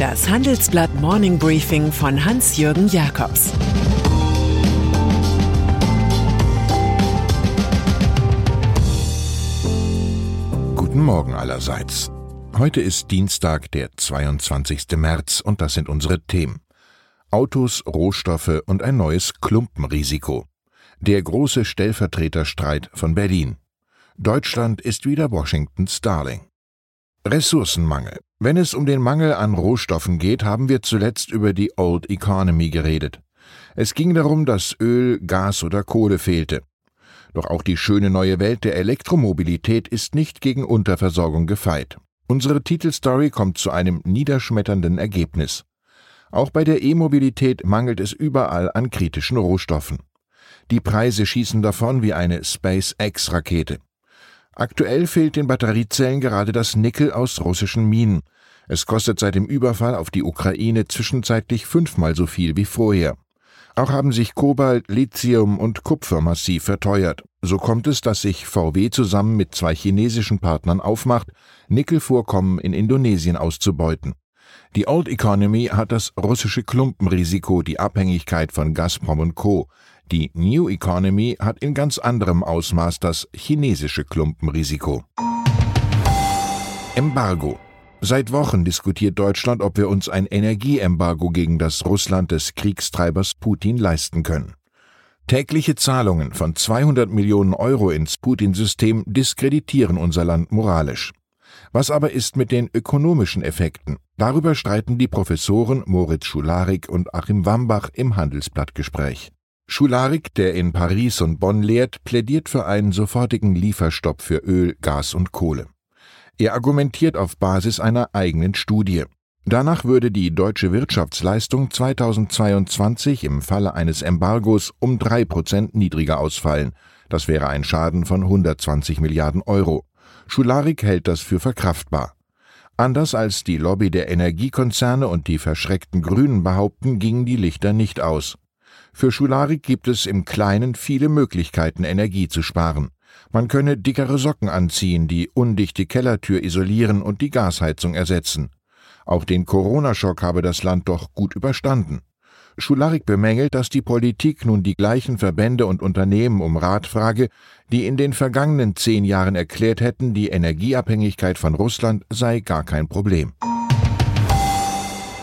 Das Handelsblatt Morning Briefing von Hans-Jürgen Jakobs Guten Morgen allerseits. Heute ist Dienstag, der 22. März, und das sind unsere Themen. Autos, Rohstoffe und ein neues Klumpenrisiko. Der große Stellvertreterstreit von Berlin. Deutschland ist wieder Washingtons Darling. Ressourcenmangel. Wenn es um den Mangel an Rohstoffen geht, haben wir zuletzt über die Old Economy geredet. Es ging darum, dass Öl, Gas oder Kohle fehlte. Doch auch die schöne neue Welt der Elektromobilität ist nicht gegen Unterversorgung gefeit. Unsere Titelstory kommt zu einem niederschmetternden Ergebnis. Auch bei der E-Mobilität mangelt es überall an kritischen Rohstoffen. Die Preise schießen davon wie eine SpaceX-Rakete. Aktuell fehlt den Batteriezellen gerade das Nickel aus russischen Minen. Es kostet seit dem Überfall auf die Ukraine zwischenzeitlich fünfmal so viel wie vorher. Auch haben sich Kobalt, Lithium und Kupfer massiv verteuert. So kommt es, dass sich VW zusammen mit zwei chinesischen Partnern aufmacht, Nickelvorkommen in Indonesien auszubeuten. Die Old Economy hat das russische Klumpenrisiko, die Abhängigkeit von Gazprom und Co. Die New Economy hat in ganz anderem Ausmaß das chinesische Klumpenrisiko. Embargo. Seit Wochen diskutiert Deutschland, ob wir uns ein Energieembargo gegen das Russland des Kriegstreibers Putin leisten können. Tägliche Zahlungen von 200 Millionen Euro ins Putin-System diskreditieren unser Land moralisch. Was aber ist mit den ökonomischen Effekten? Darüber streiten die Professoren Moritz Schularik und Achim Wambach im Handelsblattgespräch. Schularik, der in Paris und Bonn lehrt, plädiert für einen sofortigen Lieferstopp für Öl, Gas und Kohle. Er argumentiert auf Basis einer eigenen Studie. Danach würde die deutsche Wirtschaftsleistung 2022 im Falle eines Embargos um drei Prozent niedriger ausfallen. Das wäre ein Schaden von 120 Milliarden Euro. Schularik hält das für verkraftbar. Anders als die Lobby der Energiekonzerne und die verschreckten Grünen behaupten, gingen die Lichter nicht aus. Für Schularik gibt es im Kleinen viele Möglichkeiten, Energie zu sparen. Man könne dickere Socken anziehen, die undichte Kellertür isolieren und die Gasheizung ersetzen. Auch den Corona-Schock habe das Land doch gut überstanden. Schularik bemängelt, dass die Politik nun die gleichen Verbände und Unternehmen um Rat frage, die in den vergangenen zehn Jahren erklärt hätten, die Energieabhängigkeit von Russland sei gar kein Problem.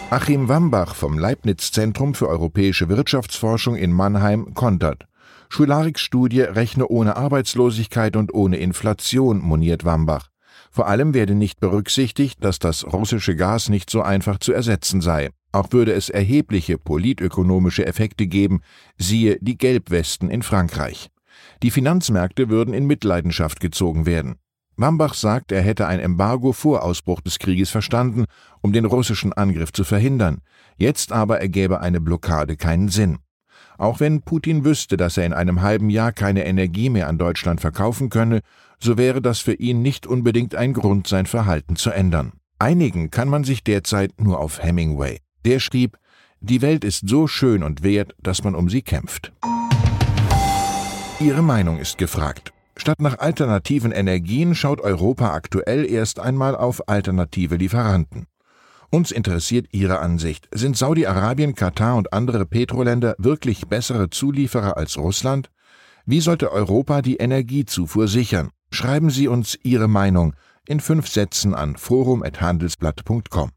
Achim Wambach vom Leibniz-Zentrum für europäische Wirtschaftsforschung in Mannheim kontert. Schulariks Studie rechne ohne Arbeitslosigkeit und ohne Inflation, moniert Wambach. Vor allem werde nicht berücksichtigt, dass das russische Gas nicht so einfach zu ersetzen sei. Auch würde es erhebliche politökonomische Effekte geben, siehe die Gelbwesten in Frankreich. Die Finanzmärkte würden in Mitleidenschaft gezogen werden. Wambach sagt, er hätte ein Embargo vor Ausbruch des Krieges verstanden, um den russischen Angriff zu verhindern. Jetzt aber ergäbe eine Blockade keinen Sinn. Auch wenn Putin wüsste, dass er in einem halben Jahr keine Energie mehr an Deutschland verkaufen könne, so wäre das für ihn nicht unbedingt ein Grund, sein Verhalten zu ändern. Einigen kann man sich derzeit nur auf Hemingway. Der schrieb, die Welt ist so schön und wert, dass man um sie kämpft. Ihre Meinung ist gefragt. Statt nach alternativen Energien schaut Europa aktuell erst einmal auf alternative Lieferanten. Uns interessiert Ihre Ansicht. Sind Saudi-Arabien, Katar und andere Petroländer wirklich bessere Zulieferer als Russland? Wie sollte Europa die Energiezufuhr sichern? Schreiben Sie uns Ihre Meinung in fünf Sätzen an forum.handelsblatt.com.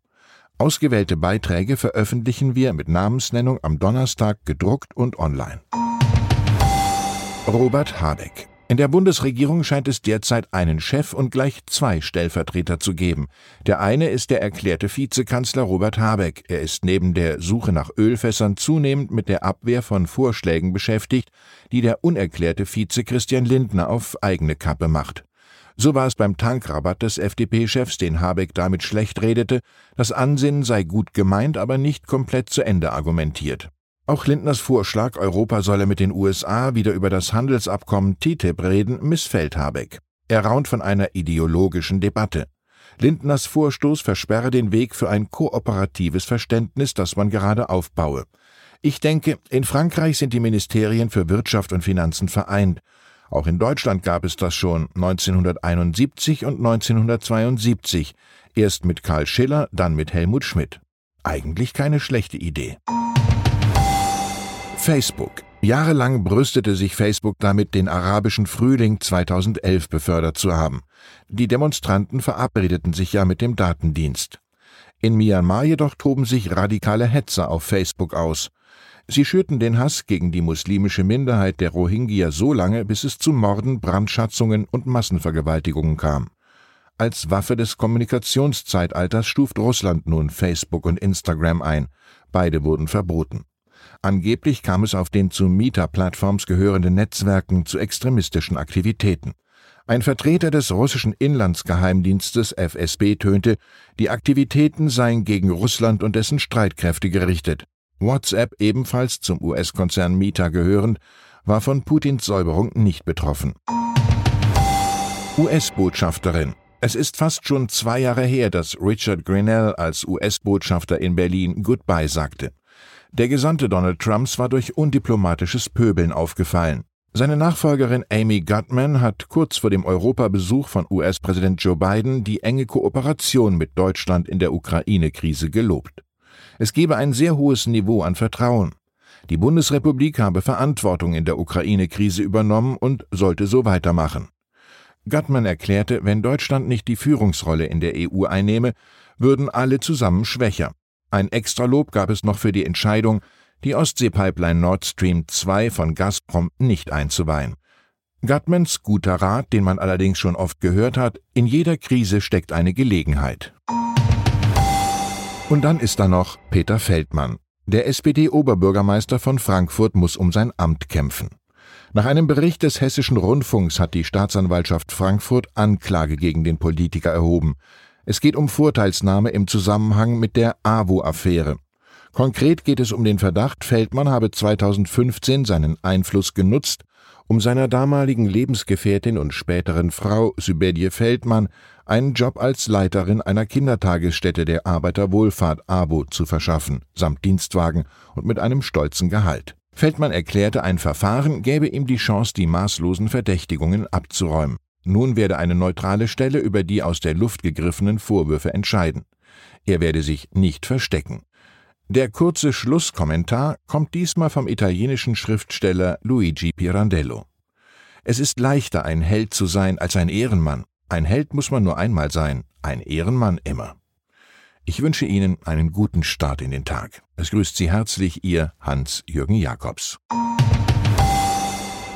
Ausgewählte Beiträge veröffentlichen wir mit Namensnennung am Donnerstag gedruckt und online. Robert Habeck in der Bundesregierung scheint es derzeit einen Chef und gleich zwei Stellvertreter zu geben. Der eine ist der erklärte Vizekanzler Robert Habeck. Er ist neben der Suche nach Ölfässern zunehmend mit der Abwehr von Vorschlägen beschäftigt, die der unerklärte Vize Christian Lindner auf eigene Kappe macht. So war es beim Tankrabatt des FDP-Chefs, den Habeck damit schlecht redete, das Ansinnen sei gut gemeint, aber nicht komplett zu Ende argumentiert. Auch Lindners Vorschlag, Europa solle mit den USA wieder über das Handelsabkommen TTIP reden, missfällt Habeck. Er raunt von einer ideologischen Debatte. Lindners Vorstoß versperre den Weg für ein kooperatives Verständnis, das man gerade aufbaue. Ich denke, in Frankreich sind die Ministerien für Wirtschaft und Finanzen vereint. Auch in Deutschland gab es das schon 1971 und 1972, erst mit Karl Schiller, dann mit Helmut Schmidt. Eigentlich keine schlechte Idee. Facebook. Jahrelang brüstete sich Facebook damit, den arabischen Frühling 2011 befördert zu haben. Die Demonstranten verabredeten sich ja mit dem Datendienst. In Myanmar jedoch toben sich radikale Hetzer auf Facebook aus. Sie schürten den Hass gegen die muslimische Minderheit der Rohingya so lange, bis es zu Morden, Brandschatzungen und Massenvergewaltigungen kam. Als Waffe des Kommunikationszeitalters stuft Russland nun Facebook und Instagram ein. Beide wurden verboten. Angeblich kam es auf den zu Mieter-Plattforms gehörenden Netzwerken zu extremistischen Aktivitäten. Ein Vertreter des russischen Inlandsgeheimdienstes FSB tönte, die Aktivitäten seien gegen Russland und dessen Streitkräfte gerichtet. WhatsApp, ebenfalls zum US-Konzern Meta gehörend, war von Putins Säuberung nicht betroffen. US-Botschafterin es ist fast schon zwei Jahre her, dass Richard Grinnell als US-Botschafter in Berlin Goodbye sagte. Der Gesandte Donald Trumps war durch undiplomatisches Pöbeln aufgefallen. Seine Nachfolgerin Amy Gutman hat kurz vor dem Europabesuch von US-Präsident Joe Biden die enge Kooperation mit Deutschland in der Ukraine-Krise gelobt. Es gebe ein sehr hohes Niveau an Vertrauen. Die Bundesrepublik habe Verantwortung in der Ukraine-Krise übernommen und sollte so weitermachen. Gutman erklärte, wenn Deutschland nicht die Führungsrolle in der EU einnehme, würden alle zusammen schwächer. Ein Extralob gab es noch für die Entscheidung, die Ostsee-Pipeline Nord Stream 2 von Gazprom nicht einzuweihen. Gutmans guter Rat, den man allerdings schon oft gehört hat, in jeder Krise steckt eine Gelegenheit. Und dann ist da noch Peter Feldmann. Der SPD-Oberbürgermeister von Frankfurt muss um sein Amt kämpfen. Nach einem Bericht des Hessischen Rundfunks hat die Staatsanwaltschaft Frankfurt Anklage gegen den Politiker erhoben. Es geht um Vorteilsnahme im Zusammenhang mit der AWO-Affäre. Konkret geht es um den Verdacht, Feldmann habe 2015 seinen Einfluss genutzt, um seiner damaligen Lebensgefährtin und späteren Frau Sybedje Feldmann einen Job als Leiterin einer Kindertagesstätte der Arbeiterwohlfahrt ABO zu verschaffen, samt Dienstwagen und mit einem stolzen Gehalt. Feldmann erklärte, ein Verfahren gäbe ihm die Chance, die maßlosen Verdächtigungen abzuräumen. Nun werde eine neutrale Stelle über die aus der Luft gegriffenen Vorwürfe entscheiden. Er werde sich nicht verstecken. Der kurze Schlusskommentar kommt diesmal vom italienischen Schriftsteller Luigi Pirandello. Es ist leichter, ein Held zu sein als ein Ehrenmann. Ein Held muss man nur einmal sein, ein Ehrenmann immer. Ich wünsche Ihnen einen guten Start in den Tag. Es grüßt Sie herzlich Ihr Hans-Jürgen Jakobs.